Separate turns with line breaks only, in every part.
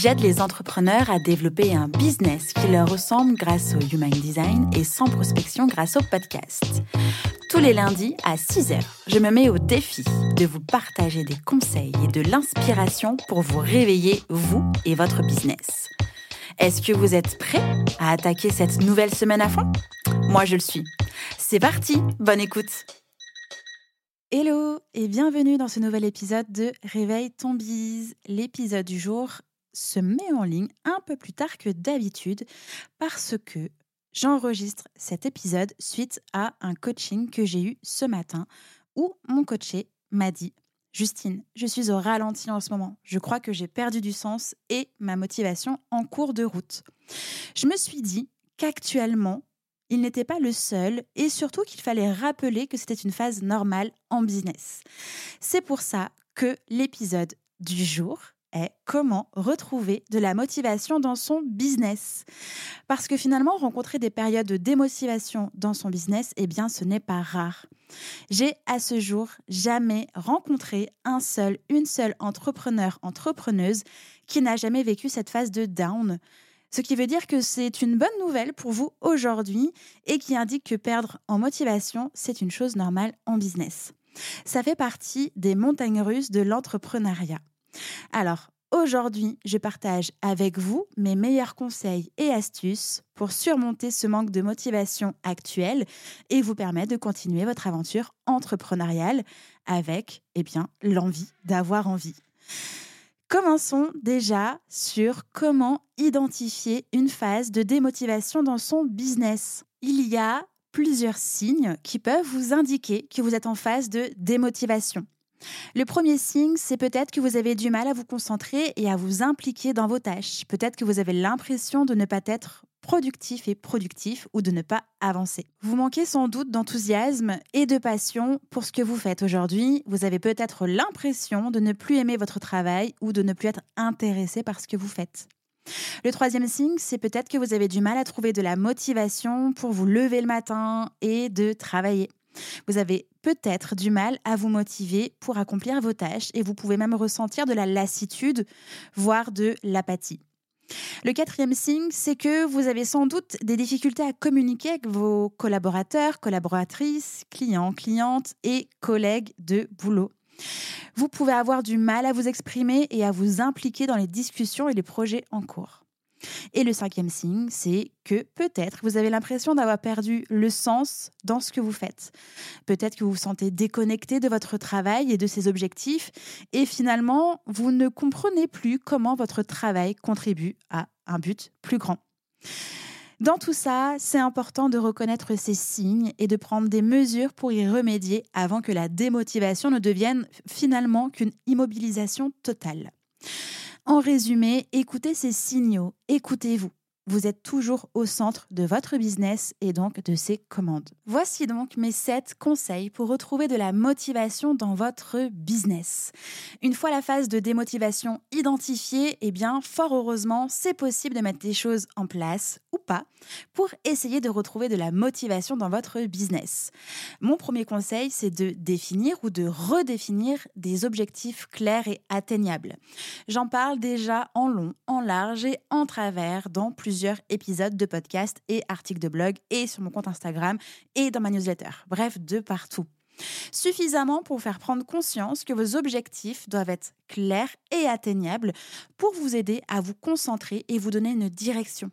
J'aide les entrepreneurs à développer un business qui leur ressemble grâce au Human Design et sans prospection grâce au podcast. Tous les lundis à 6h, je me mets au défi de vous partager des conseils et de l'inspiration pour vous réveiller, vous et votre business. Est-ce que vous êtes prêts à attaquer cette nouvelle semaine à fond? Moi, je le suis. C'est parti, bonne écoute Hello et bienvenue dans ce nouvel épisode de Réveille ton bise. L'épisode du jour se met en ligne un peu plus tard que d'habitude parce que J'enregistre cet épisode suite à un coaching que j'ai eu ce matin où mon coaché m'a dit Justine, je suis au ralenti en ce moment. Je crois que j'ai perdu du sens et ma motivation en cours de route. Je me suis dit qu'actuellement, il n'était pas le seul et surtout qu'il fallait rappeler que c'était une phase normale en business. C'est pour ça que l'épisode du jour est comment retrouver de la motivation dans son business. Parce que finalement, rencontrer des périodes de démotivation dans son business, eh bien, ce n'est pas rare. J'ai à ce jour jamais rencontré un seul, une seule entrepreneur, entrepreneuse qui n'a jamais vécu cette phase de down. Ce qui veut dire que c'est une bonne nouvelle pour vous aujourd'hui et qui indique que perdre en motivation, c'est une chose normale en business. Ça fait partie des montagnes russes de l'entrepreneuriat. Alors, aujourd'hui, je partage avec vous mes meilleurs conseils et astuces pour surmonter ce manque de motivation actuel et vous permettre de continuer votre aventure entrepreneuriale avec, eh bien, l'envie d'avoir envie. Commençons déjà sur comment identifier une phase de démotivation dans son business. Il y a plusieurs signes qui peuvent vous indiquer que vous êtes en phase de démotivation. Le premier signe, c'est peut-être que vous avez du mal à vous concentrer et à vous impliquer dans vos tâches. Peut-être que vous avez l'impression de ne pas être productif et productif ou de ne pas avancer. Vous manquez sans doute d'enthousiasme et de passion pour ce que vous faites aujourd'hui. Vous avez peut-être l'impression de ne plus aimer votre travail ou de ne plus être intéressé par ce que vous faites. Le troisième signe, c'est peut-être que vous avez du mal à trouver de la motivation pour vous lever le matin et de travailler. Vous avez peut-être du mal à vous motiver pour accomplir vos tâches et vous pouvez même ressentir de la lassitude, voire de l'apathie. Le quatrième signe, c'est que vous avez sans doute des difficultés à communiquer avec vos collaborateurs, collaboratrices, clients, clientes et collègues de boulot. Vous pouvez avoir du mal à vous exprimer et à vous impliquer dans les discussions et les projets en cours. Et le cinquième signe, c'est que peut-être vous avez l'impression d'avoir perdu le sens dans ce que vous faites. Peut-être que vous vous sentez déconnecté de votre travail et de ses objectifs et finalement, vous ne comprenez plus comment votre travail contribue à un but plus grand. Dans tout ça, c'est important de reconnaître ces signes et de prendre des mesures pour y remédier avant que la démotivation ne devienne finalement qu'une immobilisation totale. En résumé, écoutez ces signaux, écoutez-vous. Vous êtes toujours au centre de votre business et donc de ses commandes. Voici donc mes 7 conseils pour retrouver de la motivation dans votre business. Une fois la phase de démotivation identifiée, eh bien, fort heureusement, c'est possible de mettre des choses en place ou pas pour essayer de retrouver de la motivation dans votre business. Mon premier conseil, c'est de définir ou de redéfinir des objectifs clairs et atteignables. J'en parle déjà en long, en large et en travers dans plusieurs épisodes de podcast et articles de blog et sur mon compte Instagram et dans ma newsletter. Bref, de partout. Suffisamment pour faire prendre conscience que vos objectifs doivent être clairs et atteignables pour vous aider à vous concentrer et vous donner une direction.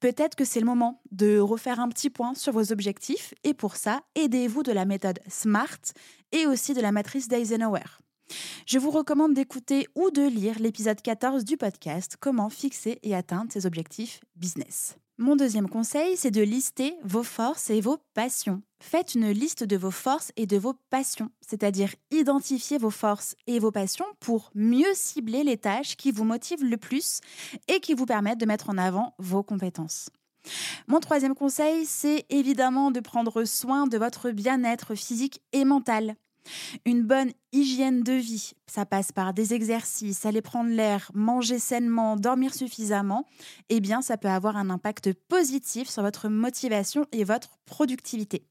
Peut-être que c'est le moment de refaire un petit point sur vos objectifs et pour ça, aidez-vous de la méthode SMART et aussi de la matrice d'Eisenhower. Je vous recommande d'écouter ou de lire l'épisode 14 du podcast Comment fixer et atteindre ses objectifs business. Mon deuxième conseil, c'est de lister vos forces et vos passions. Faites une liste de vos forces et de vos passions, c'est-à-dire identifiez vos forces et vos passions pour mieux cibler les tâches qui vous motivent le plus et qui vous permettent de mettre en avant vos compétences. Mon troisième conseil, c'est évidemment de prendre soin de votre bien-être physique et mental. Une bonne hygiène de vie, ça passe par des exercices, aller prendre l'air, manger sainement, dormir suffisamment, eh bien ça peut avoir un impact positif sur votre motivation et votre productivité.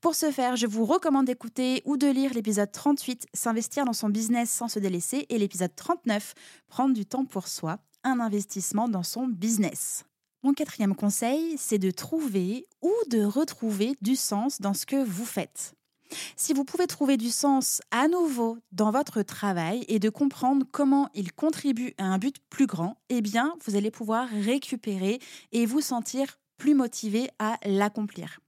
Pour ce faire, je vous recommande d'écouter ou de lire l'épisode 38, S'investir dans son business sans se délaisser, et l'épisode 39, Prendre du temps pour soi, un investissement dans son business. Mon quatrième conseil, c'est de trouver ou de retrouver du sens dans ce que vous faites. Si vous pouvez trouver du sens à nouveau dans votre travail et de comprendre comment il contribue à un but plus grand, eh bien, vous allez pouvoir récupérer et vous sentir plus motivé à l'accomplir.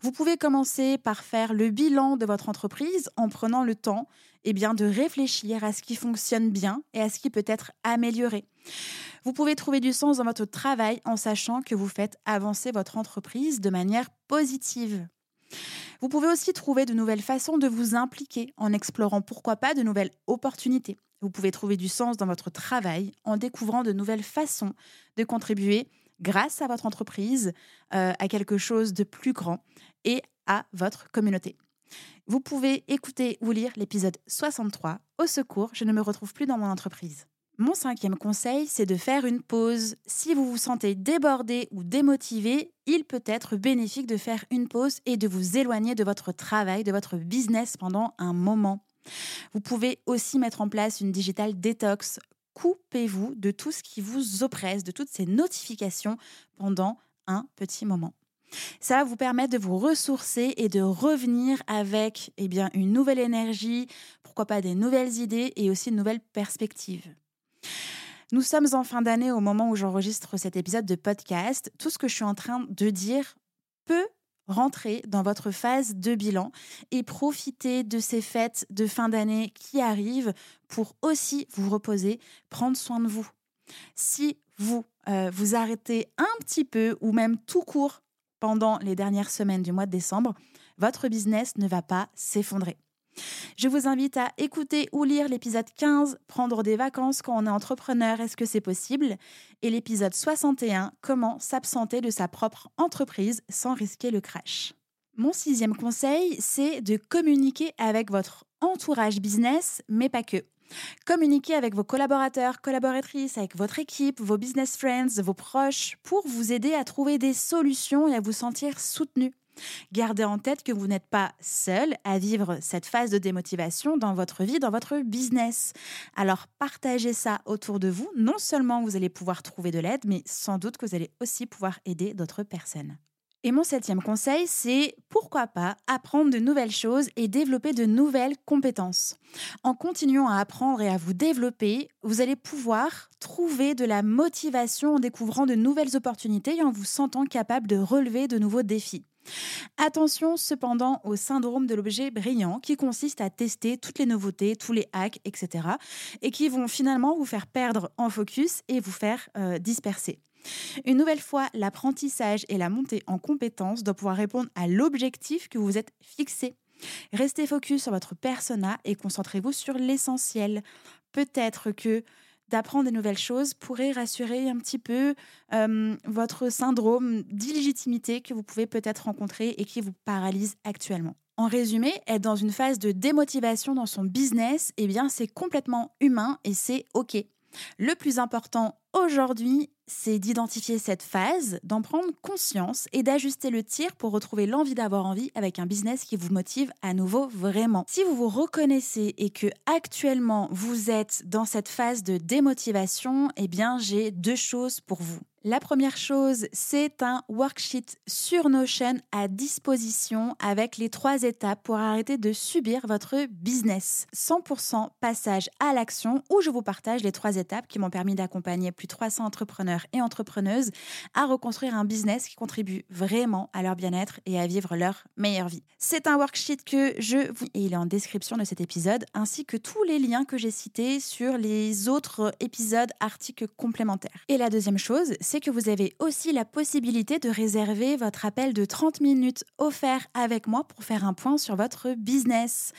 Vous pouvez commencer par faire le bilan de votre entreprise en prenant le temps eh bien, de réfléchir à ce qui fonctionne bien et à ce qui peut être amélioré. Vous pouvez trouver du sens dans votre travail en sachant que vous faites avancer votre entreprise de manière positive. Vous pouvez aussi trouver de nouvelles façons de vous impliquer en explorant pourquoi pas de nouvelles opportunités. Vous pouvez trouver du sens dans votre travail en découvrant de nouvelles façons de contribuer grâce à votre entreprise euh, à quelque chose de plus grand et à votre communauté. Vous pouvez écouter ou lire l'épisode 63. Au secours, je ne me retrouve plus dans mon entreprise. Mon cinquième conseil, c'est de faire une pause. Si vous vous sentez débordé ou démotivé, il peut être bénéfique de faire une pause et de vous éloigner de votre travail, de votre business pendant un moment. Vous pouvez aussi mettre en place une digital detox coupez-vous de tout ce qui vous oppresse, de toutes ces notifications pendant un petit moment. Ça va vous permettre de vous ressourcer et de revenir avec eh bien, une nouvelle énergie, pourquoi pas des nouvelles idées et aussi une nouvelle perspective. Nous sommes en fin d'année au moment où j'enregistre cet épisode de podcast. Tout ce que je suis en train de dire peut rentrer dans votre phase de bilan et profiter de ces fêtes de fin d'année qui arrivent pour aussi vous reposer, prendre soin de vous. Si vous euh, vous arrêtez un petit peu ou même tout court pendant les dernières semaines du mois de décembre, votre business ne va pas s'effondrer. Je vous invite à écouter ou lire l'épisode 15, Prendre des vacances quand on est entrepreneur, est-ce que c'est possible? Et l'épisode 61, Comment s'absenter de sa propre entreprise sans risquer le crash. Mon sixième conseil, c'est de communiquer avec votre entourage business, mais pas que. Communiquer avec vos collaborateurs, collaboratrices, avec votre équipe, vos business friends, vos proches, pour vous aider à trouver des solutions et à vous sentir soutenu. Gardez en tête que vous n'êtes pas seul à vivre cette phase de démotivation dans votre vie, dans votre business. Alors partagez ça autour de vous. Non seulement vous allez pouvoir trouver de l'aide, mais sans doute que vous allez aussi pouvoir aider d'autres personnes. Et mon septième conseil, c'est pourquoi pas apprendre de nouvelles choses et développer de nouvelles compétences. En continuant à apprendre et à vous développer, vous allez pouvoir trouver de la motivation en découvrant de nouvelles opportunités et en vous sentant capable de relever de nouveaux défis. Attention cependant au syndrome de l'objet brillant qui consiste à tester toutes les nouveautés, tous les hacks, etc. et qui vont finalement vous faire perdre en focus et vous faire euh, disperser. Une nouvelle fois, l'apprentissage et la montée en compétences doivent pouvoir répondre à l'objectif que vous êtes fixé. Restez focus sur votre persona et concentrez-vous sur l'essentiel. Peut-être que d'apprendre des nouvelles choses pourrait rassurer un petit peu euh, votre syndrome d'illégitimité que vous pouvez peut-être rencontrer et qui vous paralyse actuellement. En résumé, être dans une phase de démotivation dans son business, eh bien, c'est complètement humain et c'est OK. Le plus important aujourd'hui, c'est d'identifier cette phase, d'en prendre conscience et d'ajuster le tir pour retrouver l'envie d'avoir envie avec un business qui vous motive à nouveau vraiment. Si vous vous reconnaissez et que actuellement vous êtes dans cette phase de démotivation, eh bien j'ai deux choses pour vous. La première chose, c'est un worksheet sur Notion à disposition avec les trois étapes pour arrêter de subir votre business. 100% passage à l'action où je vous partage les trois étapes qui m'ont permis d'accompagner plus de 300 entrepreneurs et entrepreneuses à reconstruire un business qui contribue vraiment à leur bien-être et à vivre leur meilleure vie. C'est un worksheet que je vous... et il est en description de cet épisode ainsi que tous les liens que j'ai cités sur les autres épisodes, articles complémentaires. Et la deuxième chose, c'est que vous avez aussi la possibilité de réserver votre appel de 30 minutes offert avec moi pour faire un point sur votre business.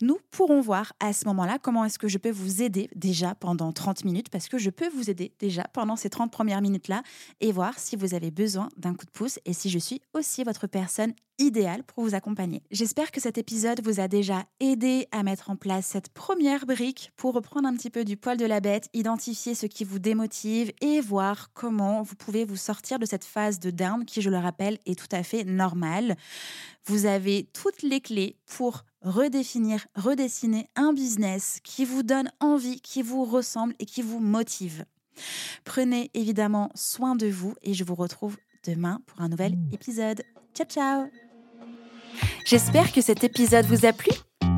Nous pourrons voir à ce moment-là comment est-ce que je peux vous aider déjà pendant 30 minutes parce que je peux vous aider déjà pendant ces 30 premières minutes-là et voir si vous avez besoin d'un coup de pouce et si je suis aussi votre personne idéale pour vous accompagner. J'espère que cet épisode vous a déjà aidé à mettre en place cette première brique pour reprendre un petit peu du poil de la bête, identifier ce qui vous démotive et voir comment vous pouvez vous sortir de cette phase de down qui, je le rappelle, est tout à fait normale. Vous avez toutes les clés pour redéfinir, redessiner un business qui vous donne envie, qui vous ressemble et qui vous motive. Prenez évidemment soin de vous et je vous retrouve demain pour un nouvel épisode. Ciao ciao J'espère que cet épisode vous a plu.